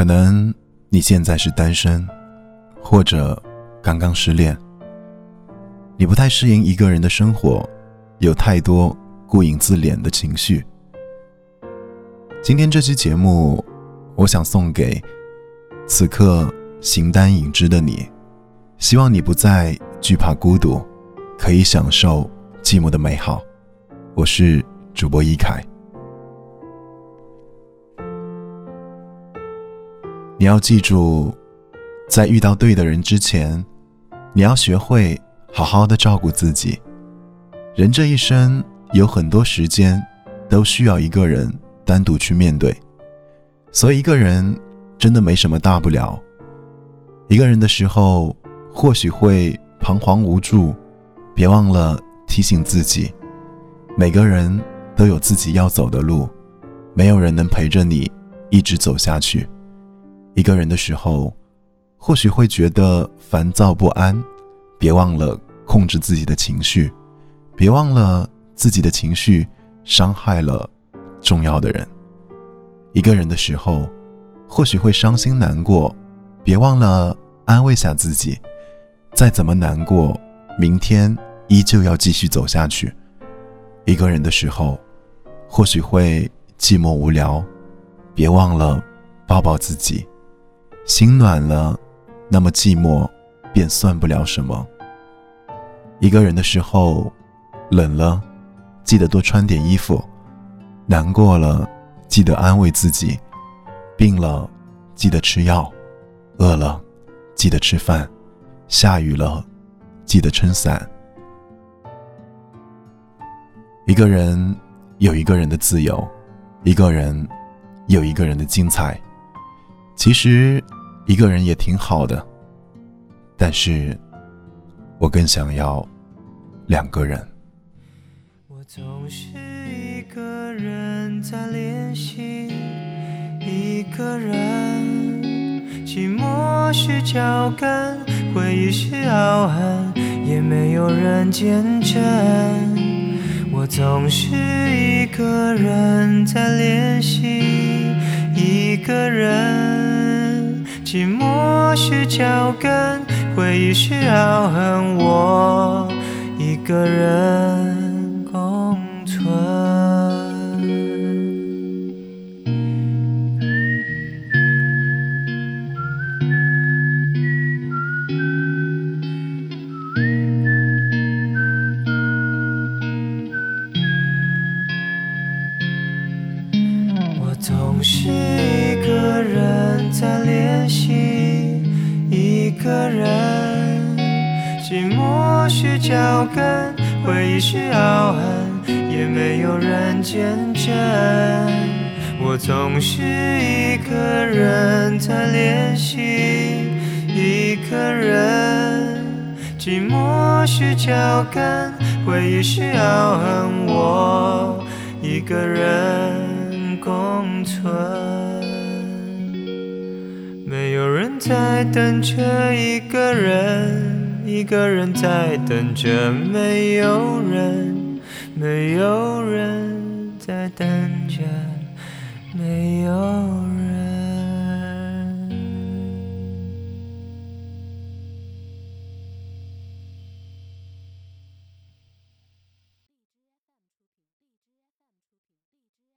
可能你现在是单身，或者刚刚失恋，你不太适应一个人的生活，有太多顾影自怜的情绪。今天这期节目，我想送给此刻形单影只的你，希望你不再惧怕孤独，可以享受寂寞的美好。我是主播一凯。你要记住，在遇到对的人之前，你要学会好好的照顾自己。人这一生有很多时间都需要一个人单独去面对，所以一个人真的没什么大不了。一个人的时候或许会彷徨无助，别忘了提醒自己，每个人都有自己要走的路，没有人能陪着你一直走下去。一个人的时候，或许会觉得烦躁不安，别忘了控制自己的情绪，别忘了自己的情绪伤害了重要的人。一个人的时候，或许会伤心难过，别忘了安慰下自己，再怎么难过，明天依旧要继续走下去。一个人的时候，或许会寂寞无聊，别忘了抱抱自己。心暖了，那么寂寞便算不了什么。一个人的时候，冷了，记得多穿点衣服；难过了，记得安慰自己；病了，记得吃药；饿了，记得吃饭；下雨了，记得撑伞。一个人有一个人的自由，一个人有一个人的精彩。其实，一个人也挺好的，但是，我更想要两个人。我总是一个人在练习，一个人，寂寞是脚跟，回忆是傲寒，也没有人见证。我总是一个人在练习，一个人。寂寞是脚跟，回忆是傲恨，我一个人共存。我总是一个人在练习，一个人，寂寞是脚跟，回忆是傲寒，也没有人见证。我总是一个人在练习，一个人，寂寞是脚跟，回忆是傲恨，我一个人。共存，在等着一个人，一个人在等着没有人，没有人在等着没有人。